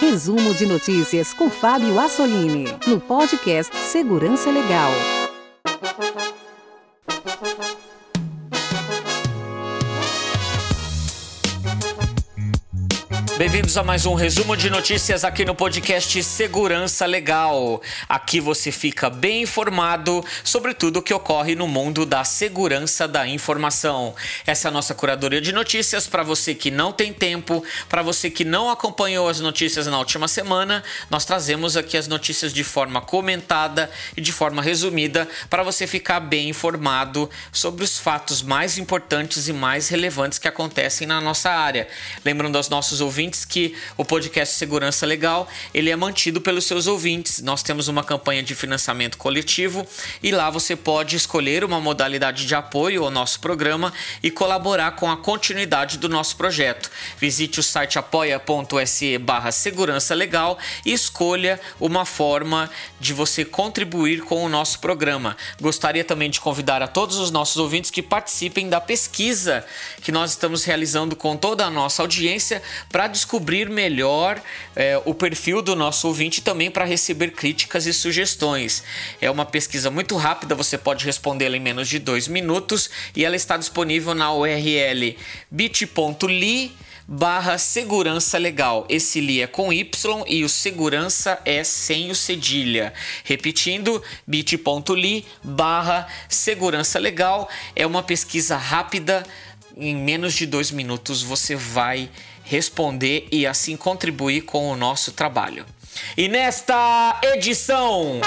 Resumo de notícias com Fábio Assolini, no podcast Segurança Legal. Bem-vindos a mais um resumo de notícias aqui no podcast Segurança Legal. Aqui você fica bem informado sobre tudo o que ocorre no mundo da segurança da informação. Essa é a nossa curadoria de notícias para você que não tem tempo, para você que não acompanhou as notícias na última semana. Nós trazemos aqui as notícias de forma comentada e de forma resumida para você ficar bem informado sobre os fatos mais importantes e mais relevantes que acontecem na nossa área. Lembrando aos nossos ouvintes que o podcast Segurança Legal ele é mantido pelos seus ouvintes. Nós temos uma campanha de financiamento coletivo e lá você pode escolher uma modalidade de apoio ao nosso programa e colaborar com a continuidade do nosso projeto. Visite o site apoia.se barra segurança legal e escolha uma forma de você contribuir com o nosso programa. Gostaria também de convidar a todos os nossos ouvintes que participem da pesquisa que nós estamos realizando com toda a nossa audiência para descobrir melhor é, o perfil do nosso ouvinte também para receber críticas e sugestões. É uma pesquisa muito rápida, você pode respondê-la em menos de dois minutos e ela está disponível na URL bit.ly barra segurança legal. Esse li é com Y e o segurança é sem o cedilha. Repetindo, bit.ly barra segurança legal. É uma pesquisa rápida. Em menos de dois minutos você vai responder e assim contribuir com o nosso trabalho. E nesta edição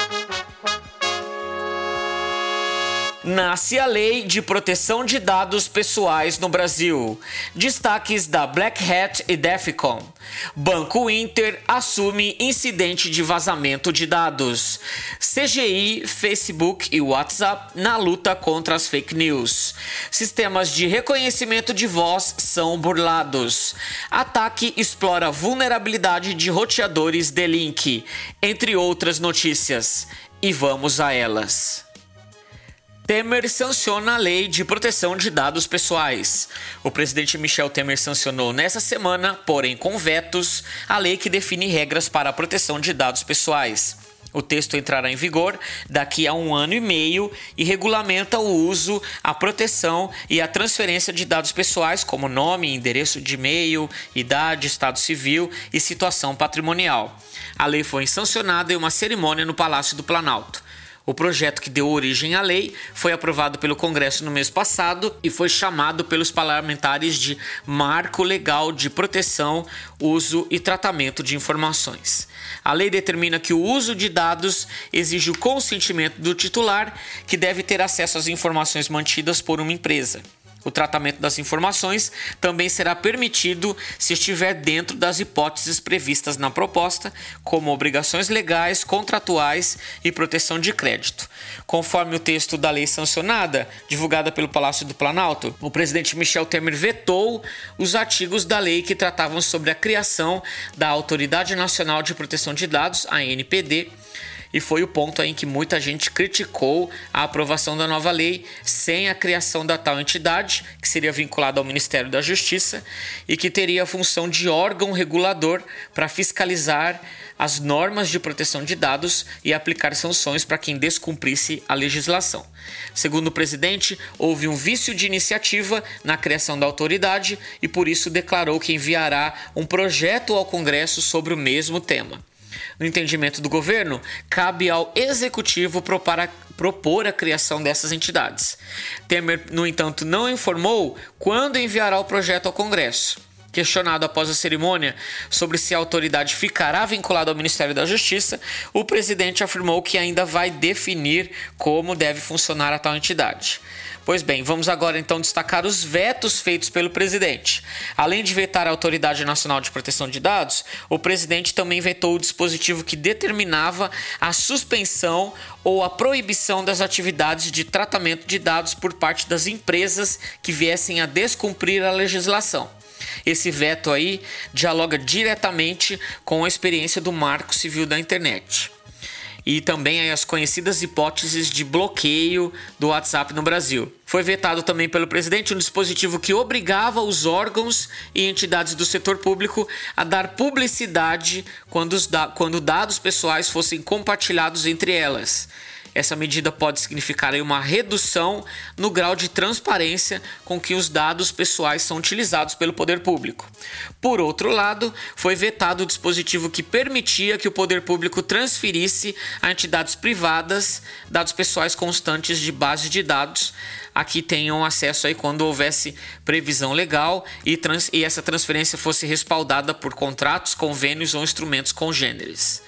nasce a Lei de Proteção de Dados Pessoais no Brasil. Destaques da Black Hat e Defcon. Banco Inter assume incidente de vazamento de dados. CGI, Facebook e WhatsApp na luta contra as fake news. Sistemas de reconhecimento de voz são burlados. Ataque explora vulnerabilidade de roteadores de link, entre outras notícias. E vamos a elas. Temer sanciona a lei de proteção de dados pessoais. O presidente Michel Temer sancionou nessa semana, porém com vetos, a lei que define regras para a proteção de dados pessoais. O texto entrará em vigor daqui a um ano e meio e regulamenta o uso, a proteção e a transferência de dados pessoais, como nome, endereço de e-mail, idade, estado civil e situação patrimonial. A lei foi sancionada em uma cerimônia no Palácio do Planalto. O projeto que deu origem à lei foi aprovado pelo Congresso no mês passado e foi chamado pelos parlamentares de Marco Legal de Proteção, Uso e Tratamento de Informações. A lei determina que o uso de dados exige o consentimento do titular, que deve ter acesso às informações mantidas por uma empresa. O tratamento das informações também será permitido se estiver dentro das hipóteses previstas na proposta, como obrigações legais, contratuais e proteção de crédito. Conforme o texto da lei sancionada, divulgada pelo Palácio do Planalto, o presidente Michel Temer vetou os artigos da lei que tratavam sobre a criação da Autoridade Nacional de Proteção de Dados, a NPD e foi o ponto em que muita gente criticou a aprovação da nova lei sem a criação da tal entidade, que seria vinculada ao Ministério da Justiça e que teria a função de órgão regulador para fiscalizar as normas de proteção de dados e aplicar sanções para quem descumprisse a legislação. Segundo o presidente, houve um vício de iniciativa na criação da autoridade e por isso declarou que enviará um projeto ao Congresso sobre o mesmo tema. No entendimento do governo, cabe ao executivo propor a criação dessas entidades. Temer, no entanto, não informou quando enviará o projeto ao Congresso. Questionado após a cerimônia sobre se a autoridade ficará vinculada ao Ministério da Justiça, o presidente afirmou que ainda vai definir como deve funcionar a tal entidade. Pois bem, vamos agora então destacar os vetos feitos pelo presidente. Além de vetar a Autoridade Nacional de Proteção de Dados, o presidente também vetou o dispositivo que determinava a suspensão ou a proibição das atividades de tratamento de dados por parte das empresas que viessem a descumprir a legislação. Esse veto aí dialoga diretamente com a experiência do Marco Civil da Internet e também as conhecidas hipóteses de bloqueio do WhatsApp no Brasil. Foi vetado também pelo presidente um dispositivo que obrigava os órgãos e entidades do setor público a dar publicidade quando, da quando dados pessoais fossem compartilhados entre elas. Essa medida pode significar uma redução no grau de transparência com que os dados pessoais são utilizados pelo poder público. Por outro lado, foi vetado o dispositivo que permitia que o poder público transferisse a entidades privadas dados pessoais constantes de base de dados a que tenham acesso aí quando houvesse previsão legal e, trans, e essa transferência fosse respaldada por contratos, convênios ou instrumentos congêneres.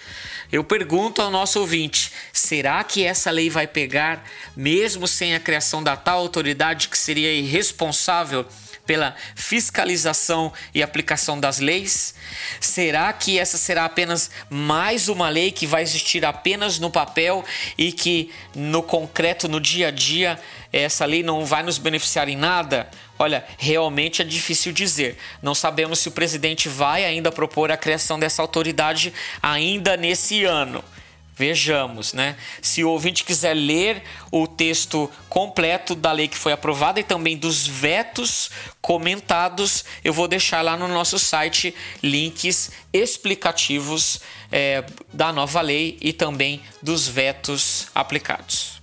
Eu pergunto ao nosso ouvinte: será que essa lei vai pegar, mesmo sem a criação da tal autoridade que seria irresponsável pela fiscalização e aplicação das leis? Será que essa será apenas mais uma lei que vai existir apenas no papel e que no concreto, no dia a dia, essa lei não vai nos beneficiar em nada? Olha, realmente é difícil dizer. Não sabemos se o presidente vai ainda propor a criação dessa autoridade ainda nesse ano. Vejamos, né? Se o ouvinte quiser ler o texto completo da lei que foi aprovada e também dos vetos comentados, eu vou deixar lá no nosso site links explicativos é, da nova lei e também dos vetos aplicados.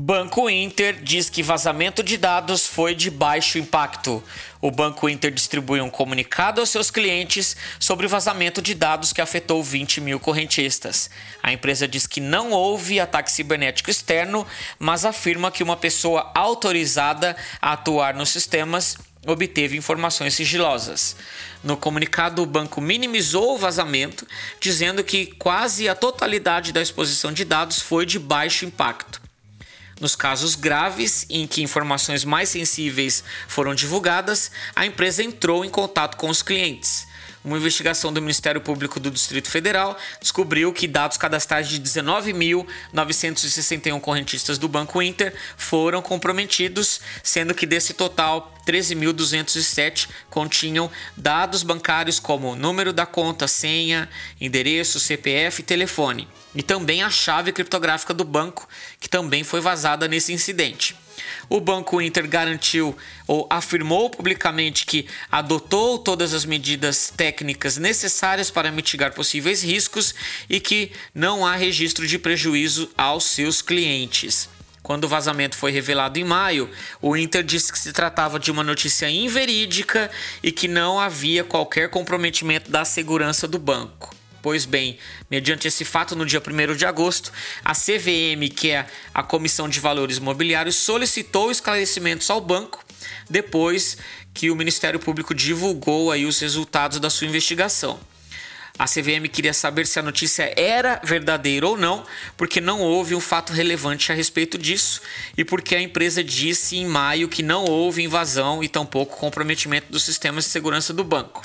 Banco Inter diz que vazamento de dados foi de baixo impacto. O Banco Inter distribuiu um comunicado aos seus clientes sobre o vazamento de dados que afetou 20 mil correntistas. A empresa diz que não houve ataque cibernético externo, mas afirma que uma pessoa autorizada a atuar nos sistemas obteve informações sigilosas. No comunicado, o banco minimizou o vazamento, dizendo que quase a totalidade da exposição de dados foi de baixo impacto. Nos casos graves em que informações mais sensíveis foram divulgadas, a empresa entrou em contato com os clientes. Uma investigação do Ministério Público do Distrito Federal descobriu que dados cadastrais de 19.961 correntistas do Banco Inter foram comprometidos, sendo que desse total, 13.207 continham dados bancários como número da conta, senha, endereço, CPF e telefone, e também a chave criptográfica do banco, que também foi vazada nesse incidente. O Banco Inter garantiu ou afirmou publicamente que adotou todas as medidas técnicas necessárias para mitigar possíveis riscos e que não há registro de prejuízo aos seus clientes. Quando o vazamento foi revelado em maio, o Inter disse que se tratava de uma notícia inverídica e que não havia qualquer comprometimento da segurança do banco. Pois bem, mediante esse fato, no dia 1 de agosto, a CVM, que é a Comissão de Valores Mobiliários, solicitou esclarecimentos ao banco depois que o Ministério Público divulgou aí os resultados da sua investigação. A CVM queria saber se a notícia era verdadeira ou não, porque não houve um fato relevante a respeito disso e porque a empresa disse em maio que não houve invasão e tampouco comprometimento dos sistemas de segurança do banco.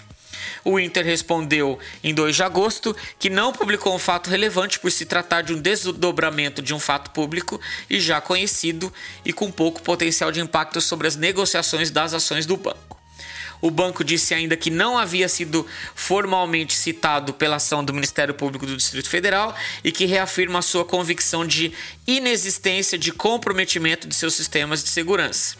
O Inter respondeu em 2 de agosto que não publicou um fato relevante por se tratar de um desdobramento de um fato público e já conhecido e com pouco potencial de impacto sobre as negociações das ações do banco. O banco disse ainda que não havia sido formalmente citado pela ação do Ministério Público do Distrito Federal e que reafirma sua convicção de inexistência de comprometimento de seus sistemas de segurança.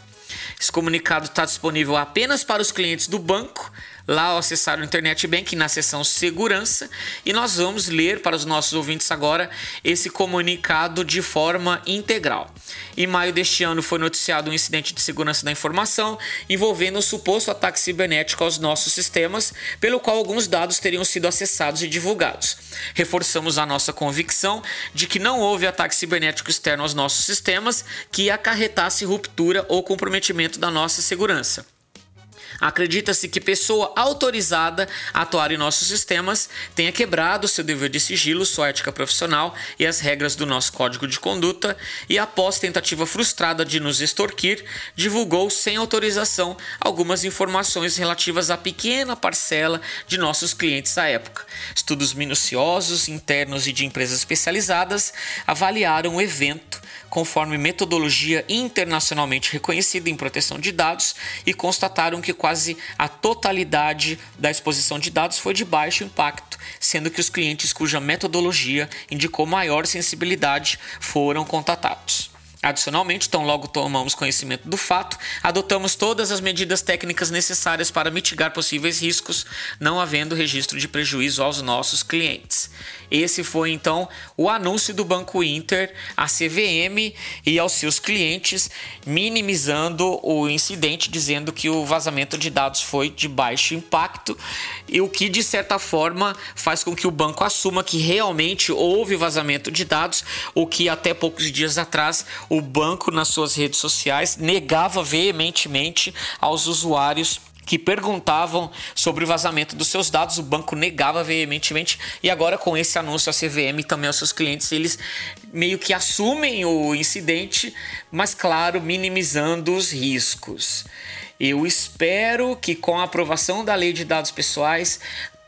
Esse comunicado está disponível apenas para os clientes do banco, lá ao acessar o Internet Banking na seção Segurança, e nós vamos ler para os nossos ouvintes agora esse comunicado de forma integral. Em maio deste ano foi noticiado um incidente de segurança da informação envolvendo um suposto ataque cibernético aos nossos sistemas, pelo qual alguns dados teriam sido acessados e divulgados. Reforçamos a nossa convicção de que não houve ataque cibernético externo aos nossos sistemas que acarretasse ruptura ou comprometimento da nossa segurança. Acredita-se que pessoa autorizada a atuar em nossos sistemas tenha quebrado seu dever de sigilo, sua ética profissional e as regras do nosso código de conduta e, após tentativa frustrada de nos extorquir, divulgou sem autorização algumas informações relativas à pequena parcela de nossos clientes à época. Estudos minuciosos, internos e de empresas especializadas avaliaram o evento conforme metodologia internacionalmente reconhecida em proteção de dados e constataram que quase a totalidade da exposição de dados foi de baixo impacto, sendo que os clientes cuja metodologia indicou maior sensibilidade foram contatados. Adicionalmente, tão logo tomamos conhecimento do fato, adotamos todas as medidas técnicas necessárias para mitigar possíveis riscos, não havendo registro de prejuízo aos nossos clientes. Esse foi então o anúncio do Banco Inter à CVM e aos seus clientes, minimizando o incidente, dizendo que o vazamento de dados foi de baixo impacto, e o que de certa forma faz com que o banco assuma que realmente houve vazamento de dados, o que até poucos dias atrás o banco nas suas redes sociais negava veementemente aos usuários que perguntavam sobre o vazamento dos seus dados, o banco negava veementemente e agora com esse anúncio a CVM também aos seus clientes, eles meio que assumem o incidente, mas claro, minimizando os riscos. Eu espero que com a aprovação da Lei de Dados Pessoais,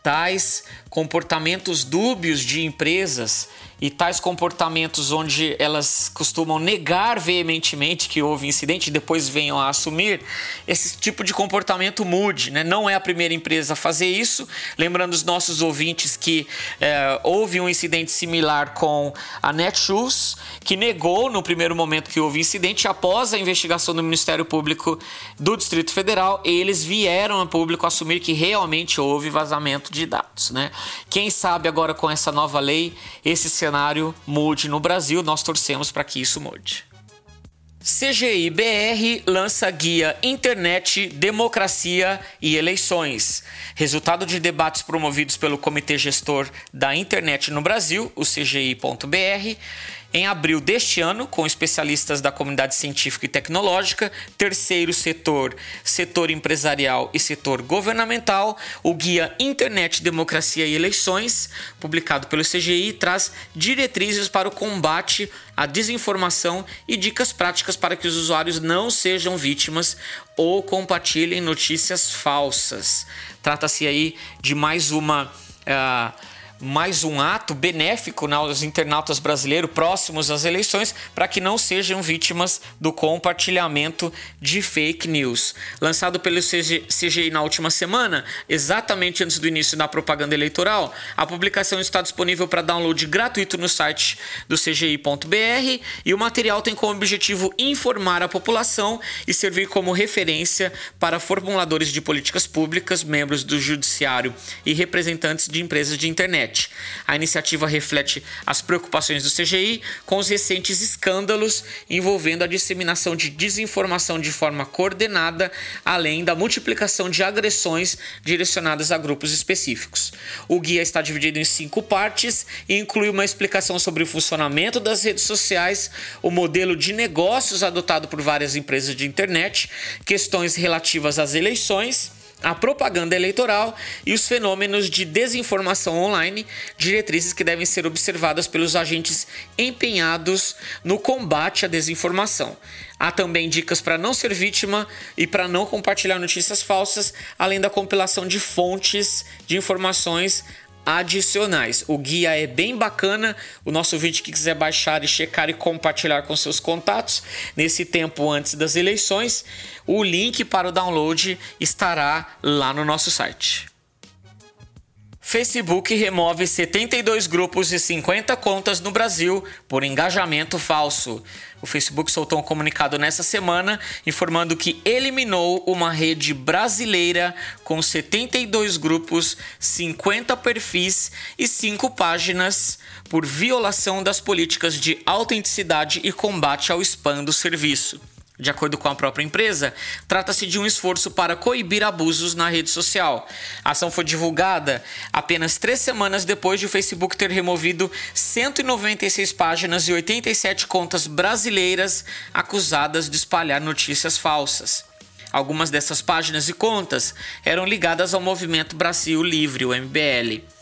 tais comportamentos dúbios de empresas e tais comportamentos onde elas costumam negar veementemente que houve incidente e depois venham a assumir, esse tipo de comportamento mude. Né? Não é a primeira empresa a fazer isso. Lembrando os nossos ouvintes que é, houve um incidente similar com a Netshoes, que negou no primeiro momento que houve incidente, após a investigação do Ministério Público do Distrito Federal, eles vieram a público assumir que realmente houve vazamento de dados. Né? Quem sabe agora com essa nova lei, esse cenário mude no Brasil, nós torcemos para que isso mude. CGI BR lança guia Internet, Democracia e Eleições. Resultado de debates promovidos pelo Comitê Gestor da Internet no Brasil, o CGI.br, em abril deste ano, com especialistas da comunidade científica e tecnológica, terceiro setor, setor empresarial e setor governamental, o Guia Internet, Democracia e Eleições, publicado pelo CGI, traz diretrizes para o combate à desinformação e dicas práticas para que os usuários não sejam vítimas ou compartilhem notícias falsas. Trata-se aí de mais uma. Uh, mais um ato benéfico aos internautas brasileiros próximos às eleições para que não sejam vítimas do compartilhamento de fake news. Lançado pelo CGI na última semana, exatamente antes do início da propaganda eleitoral, a publicação está disponível para download gratuito no site do CGI.br e o material tem como objetivo informar a população e servir como referência para formuladores de políticas públicas, membros do judiciário e representantes de empresas de internet internet. A iniciativa reflete as preocupações do CGI com os recentes escândalos envolvendo a disseminação de desinformação de forma coordenada, além da multiplicação de agressões direcionadas a grupos específicos. O guia está dividido em cinco partes e inclui uma explicação sobre o funcionamento das redes sociais, o modelo de negócios adotado por várias empresas de internet, questões relativas às eleições a propaganda eleitoral e os fenômenos de desinformação online, diretrizes que devem ser observadas pelos agentes empenhados no combate à desinformação. Há também dicas para não ser vítima e para não compartilhar notícias falsas, além da compilação de fontes de informações adicionais. O guia é bem bacana. O nosso vídeo que quiser baixar e checar e compartilhar com seus contatos nesse tempo antes das eleições, o link para o download estará lá no nosso site. Facebook remove 72 grupos e 50 contas no Brasil por engajamento falso. O Facebook soltou um comunicado nessa semana informando que eliminou uma rede brasileira com 72 grupos, 50 perfis e 5 páginas por violação das políticas de autenticidade e combate ao spam do serviço. De acordo com a própria empresa, trata-se de um esforço para coibir abusos na rede social. A ação foi divulgada apenas três semanas depois de o Facebook ter removido 196 páginas e 87 contas brasileiras acusadas de espalhar notícias falsas. Algumas dessas páginas e contas eram ligadas ao movimento Brasil Livre, o MBL.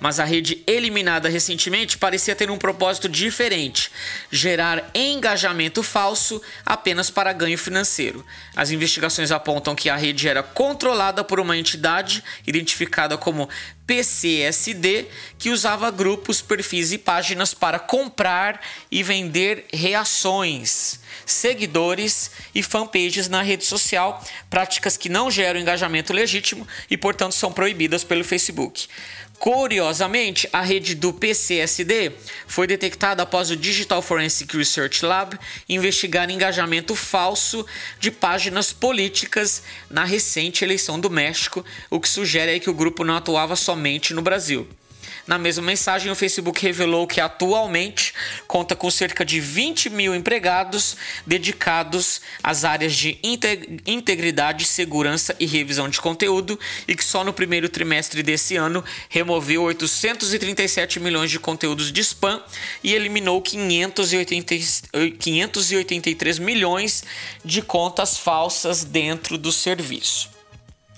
Mas a rede eliminada recentemente parecia ter um propósito diferente: gerar engajamento falso apenas para ganho financeiro. As investigações apontam que a rede era controlada por uma entidade identificada como PCSD, que usava grupos, perfis e páginas para comprar e vender reações, seguidores e fanpages na rede social, práticas que não geram engajamento legítimo e, portanto, são proibidas pelo Facebook. Curiosamente, a rede do PCSD foi detectada após o Digital Forensic Research Lab investigar engajamento falso de páginas políticas na recente eleição do México, o que sugere que o grupo não atuava somente no Brasil. Na mesma mensagem, o Facebook revelou que atualmente conta com cerca de 20 mil empregados dedicados às áreas de integridade, segurança e revisão de conteúdo e que só no primeiro trimestre desse ano removeu 837 milhões de conteúdos de spam e eliminou 580, 583 milhões de contas falsas dentro do serviço.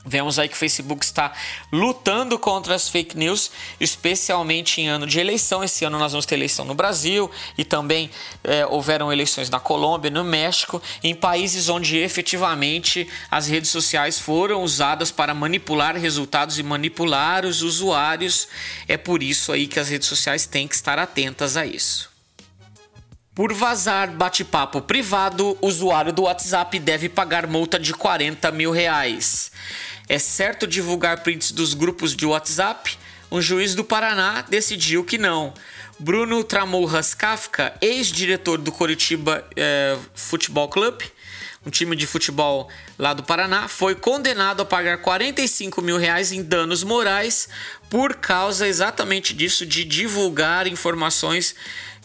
Vemos aí que o Facebook está lutando contra as fake news, especialmente em ano de eleição. Esse ano nós vamos ter eleição no Brasil e também é, houveram eleições na Colômbia, no México, em países onde efetivamente as redes sociais foram usadas para manipular resultados e manipular os usuários. É por isso aí que as redes sociais têm que estar atentas a isso. Por vazar bate-papo privado, usuário do WhatsApp deve pagar multa de 40 mil reais. É certo divulgar prints dos grupos de WhatsApp? Um juiz do Paraná decidiu que não. Bruno Tramurras Kafka, ex-diretor do Coritiba é, Futebol Clube, um time de futebol lá do Paraná, foi condenado a pagar 45 mil reais em danos morais por causa exatamente disso, de divulgar informações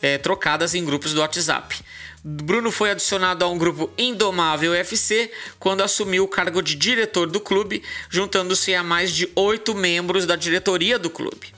é, trocadas em grupos do WhatsApp. Bruno foi adicionado a um grupo Indomável FC quando assumiu o cargo de diretor do clube, juntando-se a mais de oito membros da diretoria do clube.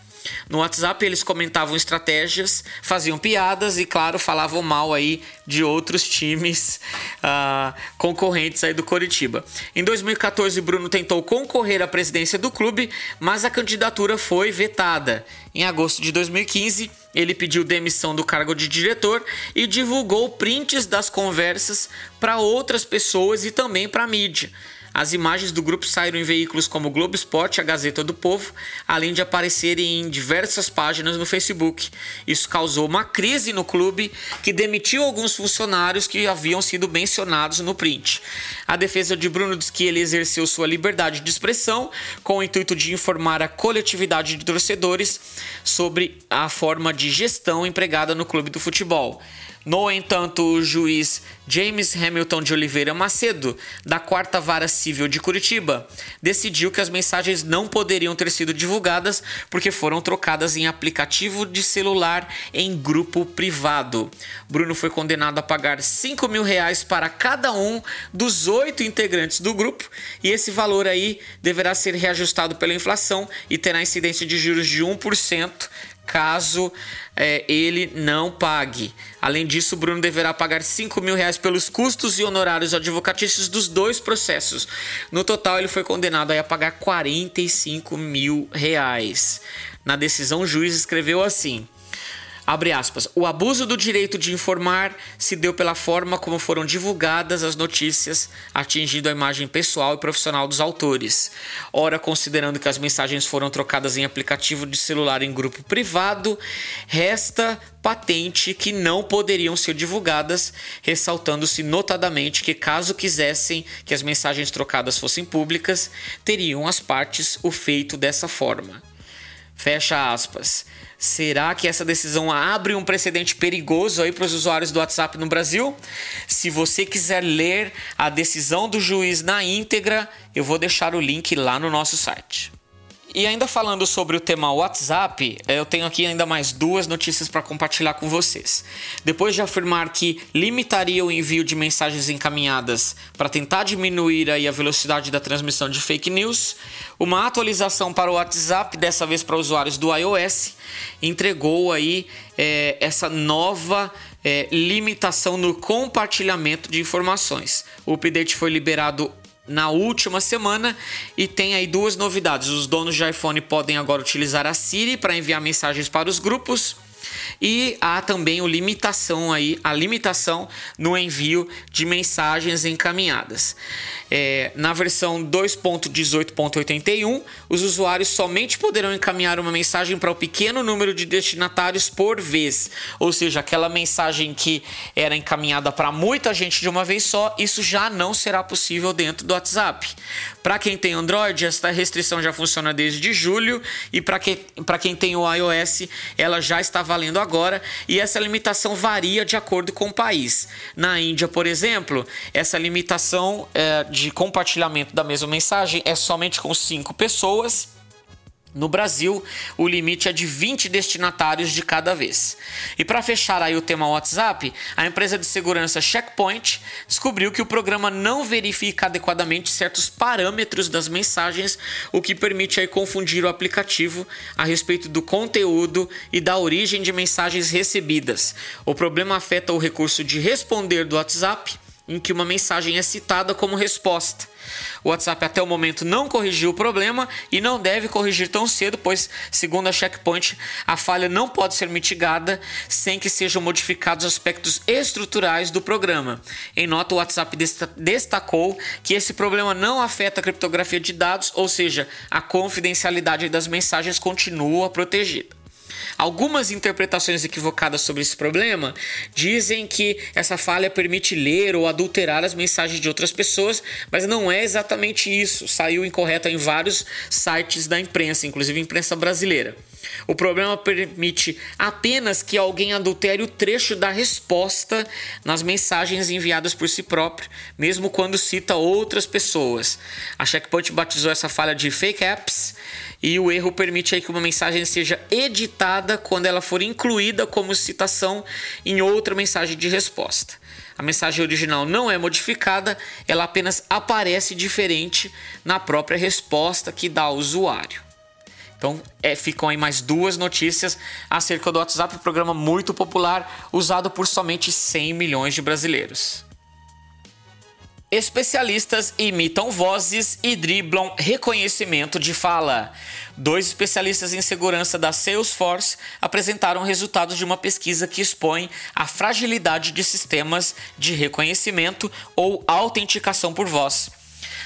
No WhatsApp eles comentavam estratégias, faziam piadas e, claro, falavam mal aí de outros times uh, concorrentes aí do Coritiba. Em 2014, Bruno tentou concorrer à presidência do clube, mas a candidatura foi vetada. Em agosto de 2015, ele pediu demissão do cargo de diretor e divulgou prints das conversas para outras pessoas e também para a mídia. As imagens do grupo saíram em veículos como Globo Esporte e a Gazeta do Povo, além de aparecerem em diversas páginas no Facebook. Isso causou uma crise no clube, que demitiu alguns funcionários que haviam sido mencionados no print. A defesa de Bruno diz que ele exerceu sua liberdade de expressão com o intuito de informar a coletividade de torcedores sobre a forma de gestão empregada no clube do futebol. No entanto, o juiz James Hamilton de Oliveira Macedo, da Quarta Vara Civil de Curitiba, decidiu que as mensagens não poderiam ter sido divulgadas porque foram trocadas em aplicativo de celular em grupo privado. Bruno foi condenado a pagar 5 mil reais para cada um dos oito integrantes do grupo e esse valor aí deverá ser reajustado pela inflação e terá incidência de juros de 1% caso é, ele não pague. Além disso, Bruno deverá pagar 5 mil reais pelos custos e honorários advocatícios dos dois processos. No total, ele foi condenado a pagar 45 mil reais. Na decisão, o juiz escreveu assim: Abre aspas. O abuso do direito de informar se deu pela forma como foram divulgadas as notícias, atingindo a imagem pessoal e profissional dos autores. Ora, considerando que as mensagens foram trocadas em aplicativo de celular em grupo privado, resta patente que não poderiam ser divulgadas, ressaltando-se notadamente que, caso quisessem que as mensagens trocadas fossem públicas, teriam as partes o feito dessa forma. Fecha aspas. Será que essa decisão abre um precedente perigoso aí para os usuários do WhatsApp no Brasil? Se você quiser ler a decisão do juiz na íntegra, eu vou deixar o link lá no nosso site. E ainda falando sobre o tema WhatsApp, eh, eu tenho aqui ainda mais duas notícias para compartilhar com vocês. Depois de afirmar que limitaria o envio de mensagens encaminhadas para tentar diminuir aí a velocidade da transmissão de fake news, uma atualização para o WhatsApp, dessa vez para usuários do iOS, entregou aí é, essa nova é, limitação no compartilhamento de informações. O update foi liberado na última semana e tem aí duas novidades. Os donos de iPhone podem agora utilizar a Siri para enviar mensagens para os grupos. E há também o limitação aí, a limitação no envio de mensagens encaminhadas. É, na versão 2.18.81, os usuários somente poderão encaminhar uma mensagem para o um pequeno número de destinatários por vez, ou seja, aquela mensagem que era encaminhada para muita gente de uma vez só, isso já não será possível dentro do WhatsApp. Para quem tem Android, esta restrição já funciona desde julho e para que, quem tem o iOS, ela já está valendo agora e essa limitação varia de acordo com o país. Na Índia, por exemplo, essa limitação é, de compartilhamento da mesma mensagem é somente com cinco pessoas no Brasil, o limite é de 20 destinatários de cada vez. E para fechar aí o tema WhatsApp, a empresa de segurança Checkpoint descobriu que o programa não verifica adequadamente certos parâmetros das mensagens, o que permite aí confundir o aplicativo a respeito do conteúdo e da origem de mensagens recebidas. O problema afeta o recurso de responder do WhatsApp em que uma mensagem é citada como resposta. O WhatsApp até o momento não corrigiu o problema e não deve corrigir tão cedo, pois, segundo a Checkpoint, a falha não pode ser mitigada sem que sejam modificados aspectos estruturais do programa. Em nota, o WhatsApp destacou que esse problema não afeta a criptografia de dados, ou seja, a confidencialidade das mensagens continua protegida. Algumas interpretações equivocadas sobre esse problema dizem que essa falha permite ler ou adulterar as mensagens de outras pessoas, mas não é exatamente isso. Saiu incorreta em vários sites da imprensa, inclusive imprensa brasileira. O problema permite apenas que alguém adultere o trecho da resposta nas mensagens enviadas por si próprio, mesmo quando cita outras pessoas. A Checkpoint batizou essa falha de fake apps e o erro permite aí que uma mensagem seja editada quando ela for incluída como citação em outra mensagem de resposta. A mensagem original não é modificada, ela apenas aparece diferente na própria resposta que dá ao usuário. Então, é, ficam aí mais duas notícias acerca do WhatsApp, programa muito popular, usado por somente 100 milhões de brasileiros. Especialistas imitam vozes e driblam reconhecimento de fala. Dois especialistas em segurança da Salesforce apresentaram resultados de uma pesquisa que expõe a fragilidade de sistemas de reconhecimento ou autenticação por voz.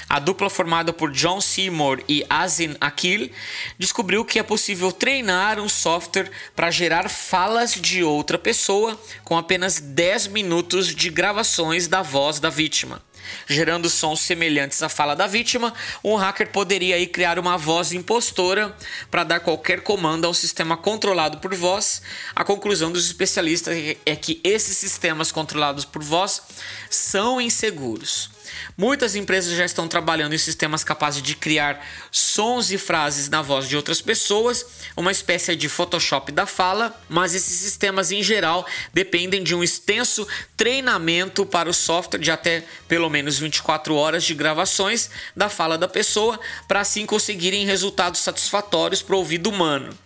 A dupla formada por John Seymour e Azin Akil descobriu que é possível treinar um software para gerar falas de outra pessoa com apenas 10 minutos de gravações da voz da vítima. Gerando sons semelhantes à fala da vítima, um hacker poderia aí criar uma voz impostora para dar qualquer comando a um sistema controlado por voz. A conclusão dos especialistas é que esses sistemas controlados por voz são inseguros. Muitas empresas já estão trabalhando em sistemas capazes de criar sons e frases na voz de outras pessoas, uma espécie de Photoshop da fala, mas esses sistemas em geral dependem de um extenso treinamento para o software de até pelo menos 24 horas de gravações da fala da pessoa, para assim conseguirem resultados satisfatórios para o ouvido humano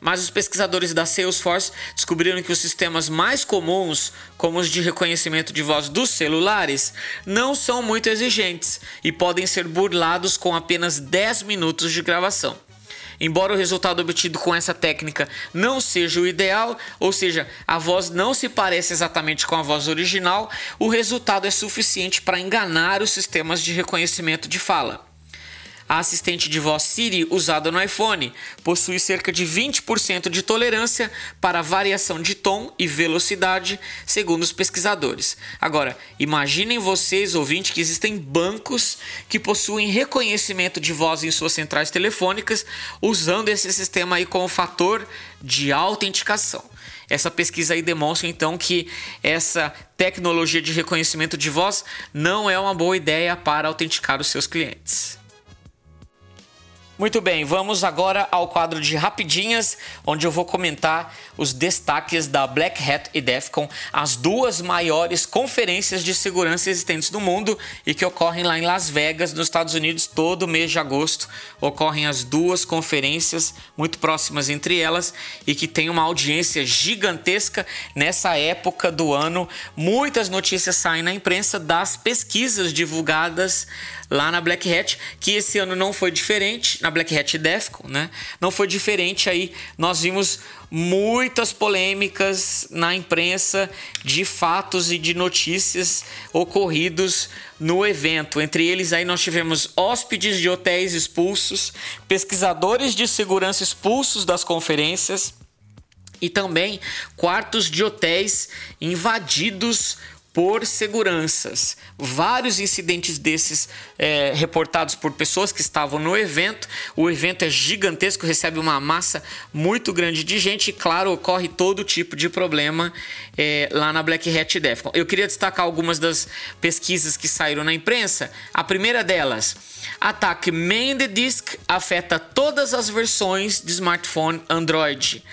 mas os pesquisadores da Salesforce descobriram que os sistemas mais comuns, como os de reconhecimento de voz dos celulares, não são muito exigentes e podem ser burlados com apenas 10 minutos de gravação. Embora o resultado obtido com essa técnica não seja o ideal, ou seja, a voz não se parece exatamente com a voz original, o resultado é suficiente para enganar os sistemas de reconhecimento de fala. A assistente de voz Siri usada no iPhone possui cerca de 20% de tolerância para variação de tom e velocidade, segundo os pesquisadores. Agora, imaginem vocês, ouvintes, que existem bancos que possuem reconhecimento de voz em suas centrais telefônicas, usando esse sistema aí como fator de autenticação. Essa pesquisa aí demonstra então que essa tecnologia de reconhecimento de voz não é uma boa ideia para autenticar os seus clientes. Muito bem, vamos agora ao quadro de rapidinhas, onde eu vou comentar os destaques da Black Hat e DEFCON, as duas maiores conferências de segurança existentes no mundo e que ocorrem lá em Las Vegas, nos Estados Unidos, todo mês de agosto. Ocorrem as duas conferências muito próximas entre elas e que tem uma audiência gigantesca nessa época do ano. Muitas notícias saem na imprensa das pesquisas divulgadas lá na Black Hat, que esse ano não foi diferente, na Black Hat Defcon, né? Não foi diferente aí, nós vimos muitas polêmicas na imprensa de fatos e de notícias ocorridos no evento. Entre eles aí nós tivemos hóspedes de hotéis expulsos, pesquisadores de segurança expulsos das conferências e também quartos de hotéis invadidos por seguranças. Vários incidentes desses é, reportados por pessoas que estavam no evento. O evento é gigantesco, recebe uma massa muito grande de gente e, claro, ocorre todo tipo de problema é, lá na Black Hat Defcon. Eu queria destacar algumas das pesquisas que saíram na imprensa. A primeira delas, ataque main the disk afeta todas as versões de smartphone Android.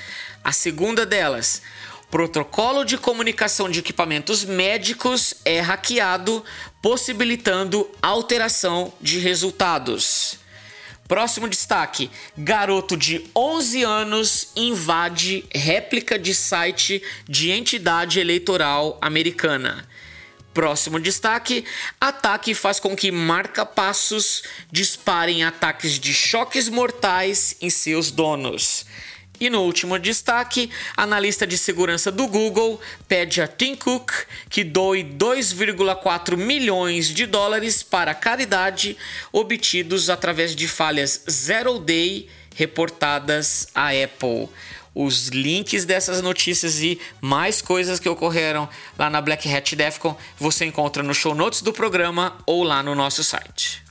A segunda delas, Protocolo de comunicação de equipamentos médicos é hackeado, possibilitando alteração de resultados. Próximo destaque: garoto de 11 anos invade réplica de site de entidade eleitoral americana. Próximo destaque: ataque faz com que marca-passos disparem ataques de choques mortais em seus donos. E no último destaque, analista de segurança do Google pede a Tim Cook que doe 2,4 milhões de dólares para caridade obtidos através de falhas Zero Day reportadas à Apple. Os links dessas notícias e mais coisas que ocorreram lá na Black Hat Defcon você encontra no show notes do programa ou lá no nosso site.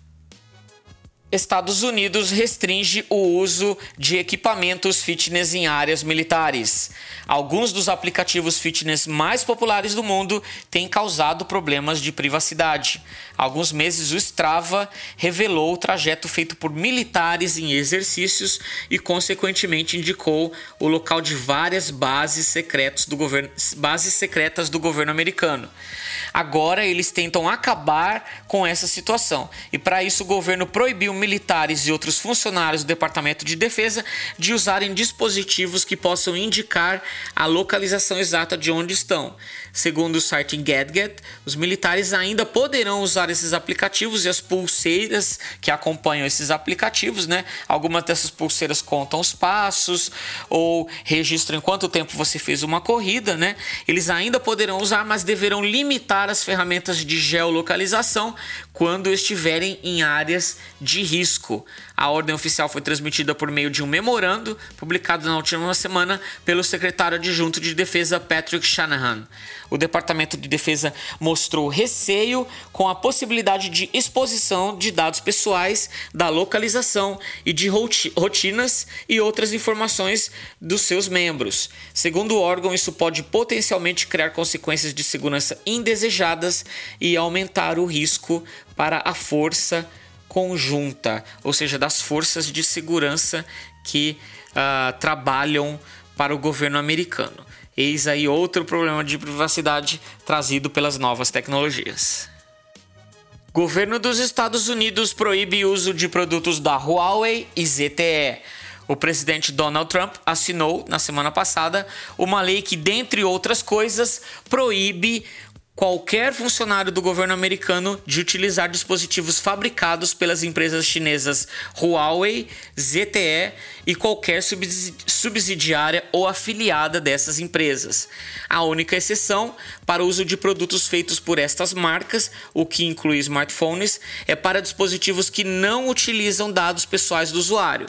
Estados Unidos restringe o uso de equipamentos fitness em áreas militares. Alguns dos aplicativos fitness mais populares do mundo têm causado problemas de privacidade. Há alguns meses, o Strava revelou o trajeto feito por militares em exercícios e, consequentemente, indicou o local de várias bases, secretas do governo, bases secretas do governo americano. Agora eles tentam acabar com essa situação. E para isso o governo proibiu militares e outros funcionários do Departamento de Defesa de usarem dispositivos que possam indicar a localização exata de onde estão. Segundo o site Gadget, os militares ainda poderão usar esses aplicativos e as pulseiras que acompanham esses aplicativos, né? Algumas dessas pulseiras contam os passos ou registram quanto tempo você fez uma corrida, né? Eles ainda poderão usar, mas deverão limitar as ferramentas de geolocalização quando estiverem em áreas de risco. A ordem oficial foi transmitida por meio de um memorando publicado na última semana pelo secretário adjunto de Defesa Patrick Shanahan. O Departamento de Defesa mostrou receio com a possibilidade de exposição de dados pessoais, da localização e de rotinas e outras informações dos seus membros. Segundo o órgão, isso pode potencialmente criar consequências de segurança indesejadas e aumentar o risco para a força conjunta, ou seja, das forças de segurança que uh, trabalham para o governo americano. Eis aí outro problema de privacidade trazido pelas novas tecnologias. Governo dos Estados Unidos proíbe uso de produtos da Huawei e ZTE. O presidente Donald Trump assinou na semana passada uma lei que, dentre outras coisas, proíbe qualquer funcionário do governo americano de utilizar dispositivos fabricados pelas empresas chinesas Huawei, ZTE e qualquer subsidiária ou afiliada dessas empresas. A única exceção para o uso de produtos feitos por estas marcas, o que inclui smartphones, é para dispositivos que não utilizam dados pessoais do usuário.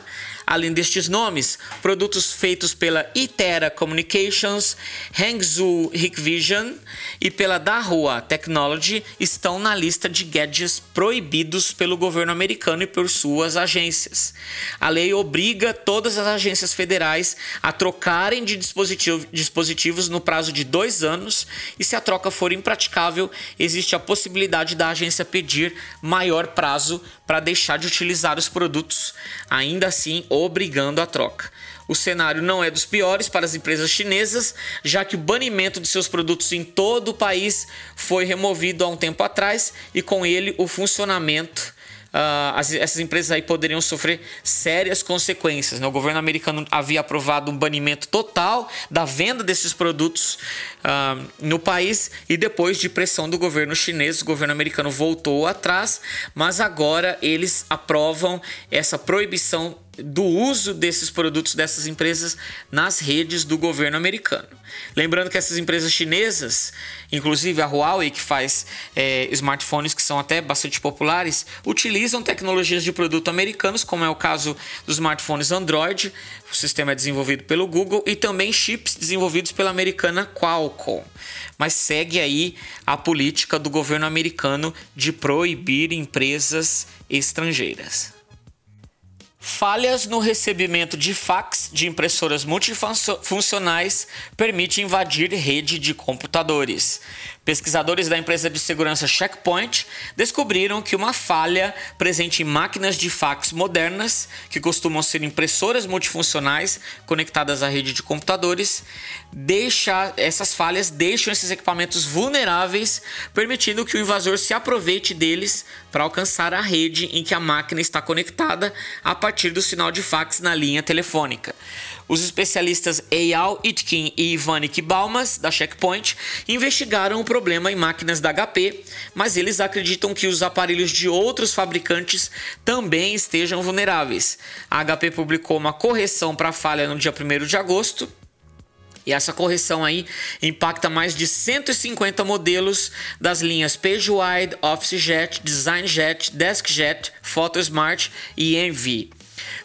Além destes nomes, produtos feitos pela Itera Communications, Hangzhou Hikvision e pela Dahua Technology estão na lista de gadgets proibidos pelo governo americano e por suas agências. A lei obriga todas as agências federais a trocarem de dispositivo, dispositivos no prazo de dois anos e, se a troca for impraticável, existe a possibilidade da agência pedir maior prazo para deixar de utilizar os produtos. Ainda assim, obrigando a troca. O cenário não é dos piores para as empresas chinesas, já que o banimento de seus produtos em todo o país foi removido há um tempo atrás e com ele o funcionamento as, essas empresas aí poderiam sofrer sérias consequências. Né? O governo americano havia aprovado um banimento total da venda desses produtos uh, no país e depois de pressão do governo chinês, o governo americano voltou atrás, mas agora eles aprovam essa proibição do uso desses produtos dessas empresas nas redes do governo americano. Lembrando que essas empresas chinesas, inclusive a Huawei, que faz é, smartphones que são até bastante populares, utilizam tecnologias de produto americanos, como é o caso dos smartphones Android, o sistema é desenvolvido pelo Google, e também chips desenvolvidos pela americana Qualcomm. Mas segue aí a política do governo americano de proibir empresas estrangeiras. Falhas no recebimento de fax de impressoras multifuncionais permite invadir rede de computadores. Pesquisadores da empresa de segurança Checkpoint descobriram que uma falha presente em máquinas de fax modernas, que costumam ser impressoras multifuncionais conectadas à rede de computadores, deixa essas falhas deixam esses equipamentos vulneráveis, permitindo que o invasor se aproveite deles para alcançar a rede em que a máquina está conectada a partir do sinal de fax na linha telefônica. Os especialistas Eyal Itkin e Ivanik Balmas, da Checkpoint, investigaram o problema em máquinas da HP, mas eles acreditam que os aparelhos de outros fabricantes também estejam vulneráveis. A HP publicou uma correção para a falha no dia 1 de agosto, e essa correção aí impacta mais de 150 modelos das linhas PageWide, OfficeJet, DesignJet, DeskJet, PhotoSmart e Envy.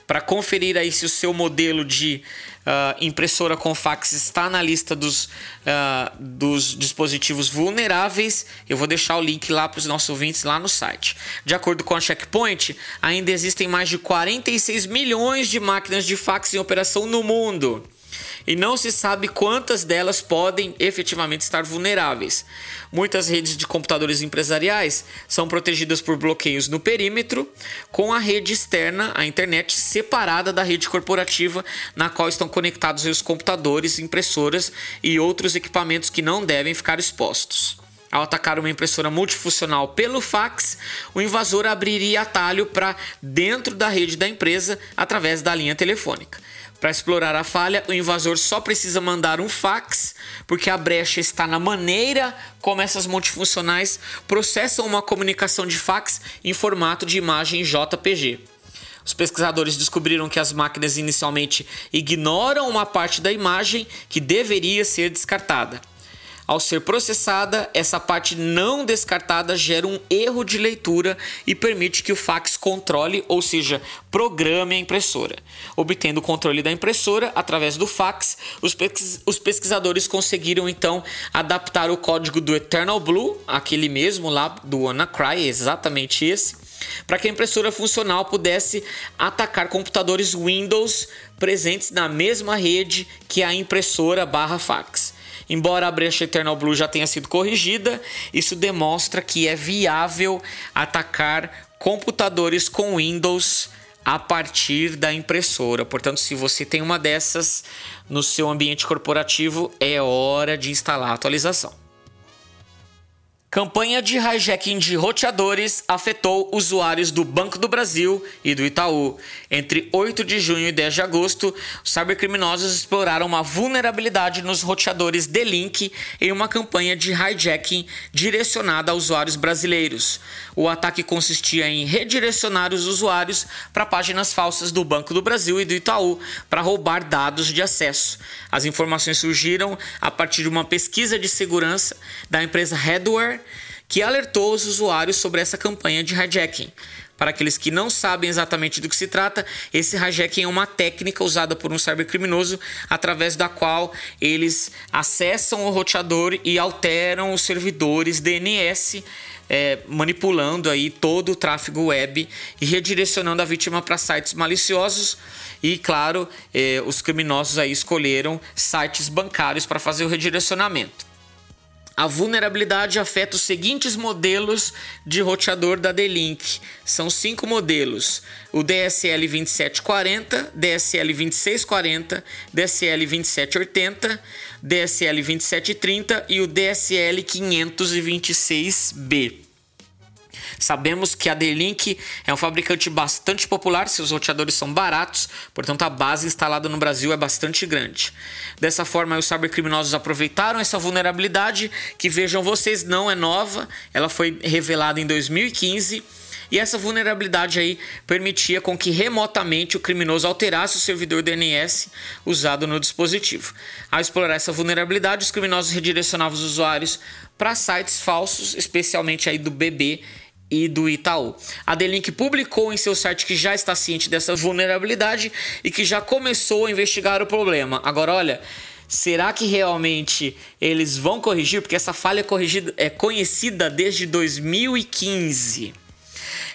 Para conferir aí se o seu modelo de uh, impressora com fax está na lista dos, uh, dos dispositivos vulneráveis, eu vou deixar o link lá para os nossos ouvintes lá no site. De acordo com a Checkpoint, ainda existem mais de 46 milhões de máquinas de fax em operação no mundo e não se sabe quantas delas podem efetivamente estar vulneráveis. Muitas redes de computadores empresariais são protegidas por bloqueios no perímetro, com a rede externa, a internet, separada da rede corporativa, na qual estão conectados os computadores, impressoras e outros equipamentos que não devem ficar expostos. Ao atacar uma impressora multifuncional pelo fax, o invasor abriria atalho para dentro da rede da empresa através da linha telefônica. Para explorar a falha, o invasor só precisa mandar um fax, porque a brecha está na maneira como essas multifuncionais processam uma comunicação de fax em formato de imagem JPG. Os pesquisadores descobriram que as máquinas inicialmente ignoram uma parte da imagem que deveria ser descartada. Ao ser processada, essa parte não descartada gera um erro de leitura e permite que o fax controle, ou seja, programe a impressora. Obtendo o controle da impressora através do fax, os, pesquisadores conseguiram então adaptar o código do Eternal Blue, aquele mesmo lá do WannaCry, exatamente esse, para que a impressora funcional pudesse atacar computadores Windows presentes na mesma rede que a impressora barra fax. Embora a brecha Eternal Blue já tenha sido corrigida, isso demonstra que é viável atacar computadores com Windows a partir da impressora. Portanto, se você tem uma dessas no seu ambiente corporativo, é hora de instalar a atualização. Campanha de hijacking de roteadores afetou usuários do Banco do Brasil e do Itaú. Entre 8 de junho e 10 de agosto, os cybercriminosos exploraram uma vulnerabilidade nos roteadores D-Link em uma campanha de hijacking direcionada a usuários brasileiros. O ataque consistia em redirecionar os usuários para páginas falsas do Banco do Brasil e do Itaú para roubar dados de acesso. As informações surgiram a partir de uma pesquisa de segurança da empresa Headware que alertou os usuários sobre essa campanha de hijacking. Para aqueles que não sabem exatamente do que se trata, esse hijacking é uma técnica usada por um cybercriminoso através da qual eles acessam o roteador e alteram os servidores DNS, é, manipulando aí todo o tráfego web e redirecionando a vítima para sites maliciosos. E claro, é, os criminosos aí escolheram sites bancários para fazer o redirecionamento. A vulnerabilidade afeta os seguintes modelos de roteador da D-Link. São cinco modelos: o DSL 2740, DSL 2640, DSL 2780, DSL 2730 e o DSL 526B. Sabemos que a D-Link é um fabricante bastante popular, seus roteadores são baratos, portanto a base instalada no Brasil é bastante grande. Dessa forma, os cybercriminosos aproveitaram essa vulnerabilidade, que vejam vocês, não é nova, ela foi revelada em 2015 e essa vulnerabilidade aí permitia com que remotamente o criminoso alterasse o servidor DNS usado no dispositivo. Ao explorar essa vulnerabilidade, os criminosos redirecionavam os usuários para sites falsos, especialmente aí do BB e do Itaú. A D-Link publicou em seu site que já está ciente dessa vulnerabilidade e que já começou a investigar o problema. Agora, olha, será que realmente eles vão corrigir? Porque essa falha é, é conhecida desde 2015.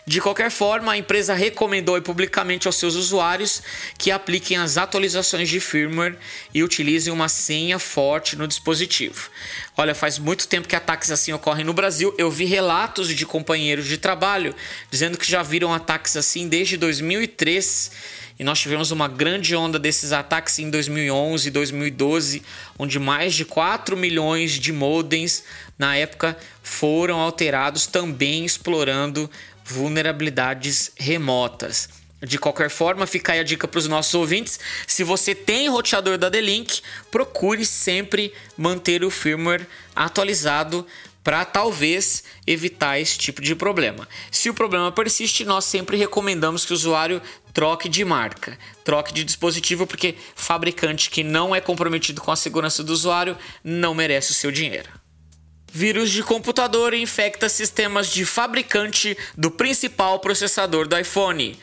De qualquer forma, a empresa recomendou publicamente aos seus usuários que apliquem as atualizações de firmware e utilizem uma senha forte no dispositivo. Olha, faz muito tempo que ataques assim ocorrem no Brasil. Eu vi relatos de companheiros de trabalho dizendo que já viram ataques assim desde 2003 e nós tivemos uma grande onda desses ataques em 2011 e 2012, onde mais de 4 milhões de modems na época foram alterados, também explorando vulnerabilidades remotas. De qualquer forma, fica aí a dica para os nossos ouvintes. Se você tem roteador da D-Link, procure sempre manter o firmware atualizado para talvez evitar esse tipo de problema. Se o problema persiste, nós sempre recomendamos que o usuário troque de marca, troque de dispositivo, porque fabricante que não é comprometido com a segurança do usuário não merece o seu dinheiro. Vírus de computador infecta sistemas de fabricante do principal processador do iPhone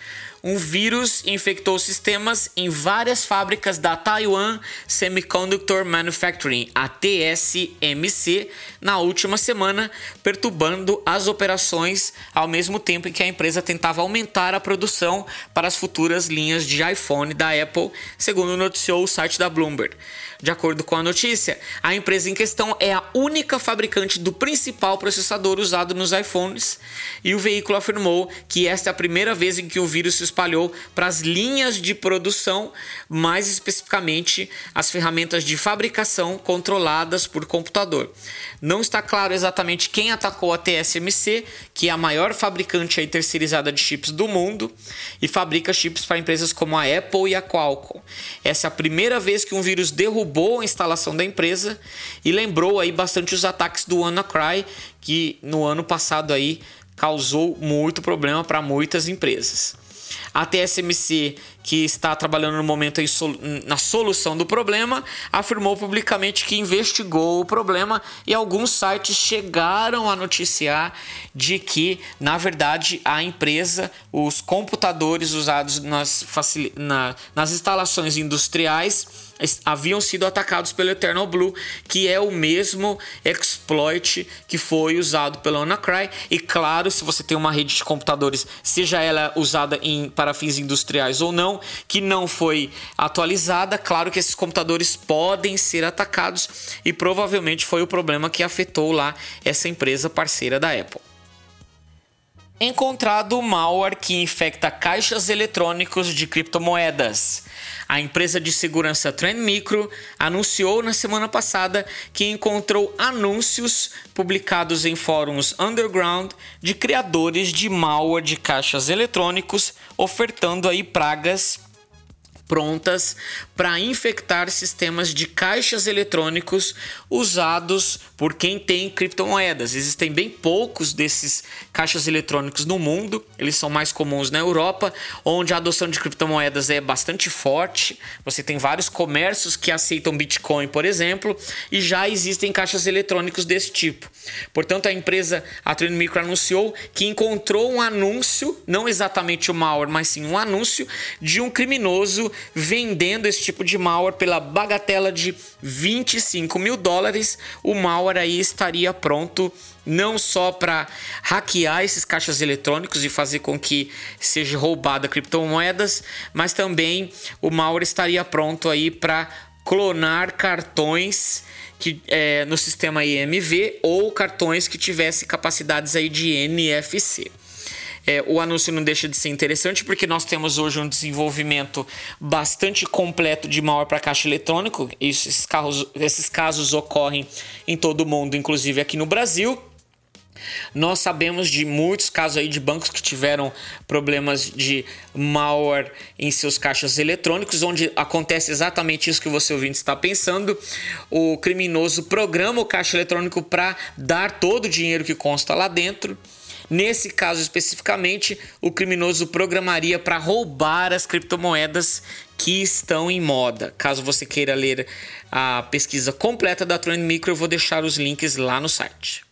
um vírus infectou sistemas em várias fábricas da Taiwan Semiconductor Manufacturing, a TSMC, na última semana, perturbando as operações ao mesmo tempo em que a empresa tentava aumentar a produção para as futuras linhas de iPhone da Apple, segundo noticiou o site da Bloomberg. De acordo com a notícia, a empresa em questão é a única fabricante do principal processador usado nos iPhones e o veículo afirmou que esta é a primeira vez em que o vírus se espalhou para as linhas de produção, mais especificamente as ferramentas de fabricação controladas por computador. Não está claro exatamente quem atacou a TSMC, que é a maior fabricante aí terceirizada de chips do mundo e fabrica chips para empresas como a Apple e a Qualcomm. Essa é a primeira vez que um vírus derrubou a instalação da empresa e lembrou aí bastante os ataques do WannaCry, que no ano passado aí causou muito problema para muitas empresas. A TSMC, que está trabalhando no momento na solução do problema, afirmou publicamente que investigou o problema e alguns sites chegaram a noticiar de que, na verdade, a empresa, os computadores usados nas, na, nas instalações industriais, haviam sido atacados pelo Eternal Blue, que é o mesmo exploit que foi usado pela Anacry. E claro, se você tem uma rede de computadores, seja ela usada em, para fins industriais ou não, que não foi atualizada, claro que esses computadores podem ser atacados e provavelmente foi o problema que afetou lá essa empresa parceira da Apple encontrado malware que infecta caixas eletrônicos de criptomoedas. A empresa de segurança Trend Micro anunciou na semana passada que encontrou anúncios publicados em fóruns underground de criadores de malware de caixas eletrônicos ofertando aí pragas prontas para infectar sistemas de caixas eletrônicos usados por quem tem criptomoedas. Existem bem poucos desses caixas eletrônicos no mundo, eles são mais comuns na Europa, onde a adoção de criptomoedas é bastante forte. Você tem vários comércios que aceitam Bitcoin, por exemplo, e já existem caixas eletrônicos desse tipo. Portanto, a empresa a Trend Micro anunciou que encontrou um anúncio, não exatamente o malware, mas sim um anúncio de um criminoso vendendo esse tipo de malware pela bagatela de 25 mil dólares. O malware aí estaria pronto não só para hackear esses caixas eletrônicos e fazer com que seja roubada criptomoedas, mas também o malware estaria pronto aí para clonar cartões que, é, no sistema IMV ou cartões que tivessem capacidades aí de NFC. É, o anúncio não deixa de ser interessante porque nós temos hoje um desenvolvimento bastante completo de malware para caixa eletrônico. Esses, carros, esses casos ocorrem em todo o mundo, inclusive aqui no Brasil. Nós sabemos de muitos casos aí de bancos que tiveram problemas de malware em seus caixas eletrônicos, onde acontece exatamente isso que você ouvinte está pensando. O criminoso programa o caixa eletrônico para dar todo o dinheiro que consta lá dentro. Nesse caso especificamente, o criminoso programaria para roubar as criptomoedas que estão em moda. Caso você queira ler a pesquisa completa da Trend Micro, eu vou deixar os links lá no site.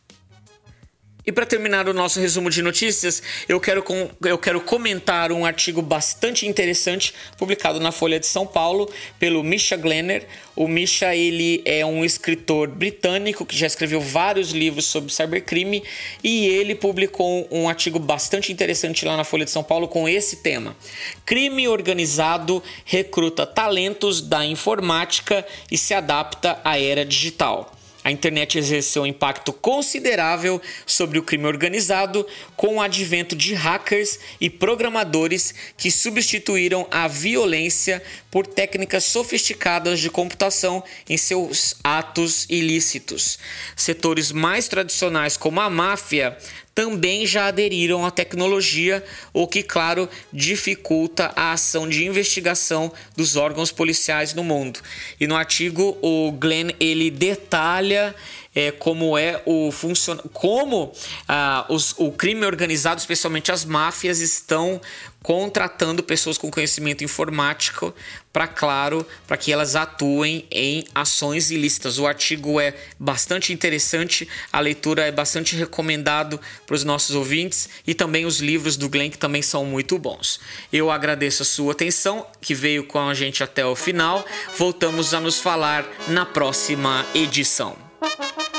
E para terminar o nosso resumo de notícias, eu quero, com, eu quero comentar um artigo bastante interessante publicado na Folha de São Paulo pelo Misha Glenner. O Misha ele é um escritor britânico que já escreveu vários livros sobre cybercrime e ele publicou um artigo bastante interessante lá na Folha de São Paulo com esse tema: Crime organizado recruta talentos da informática e se adapta à era digital. A internet exerceu um impacto considerável sobre o crime organizado com o advento de hackers e programadores que substituíram a violência por técnicas sofisticadas de computação em seus atos ilícitos. Setores mais tradicionais, como a máfia, também já aderiram à tecnologia, o que, claro, dificulta a ação de investigação dos órgãos policiais no mundo. E no artigo, o Glenn ele detalha é, como é o funcion... como ah, os, o crime organizado, especialmente as máfias, estão contratando pessoas com conhecimento informático para, claro, para que elas atuem em ações ilícitas. O artigo é bastante interessante, a leitura é bastante recomendado para os nossos ouvintes e também os livros do Glenn que também são muito bons. Eu agradeço a sua atenção, que veio com a gente até o final. Voltamos a nos falar na próxima edição. Ha ha ha!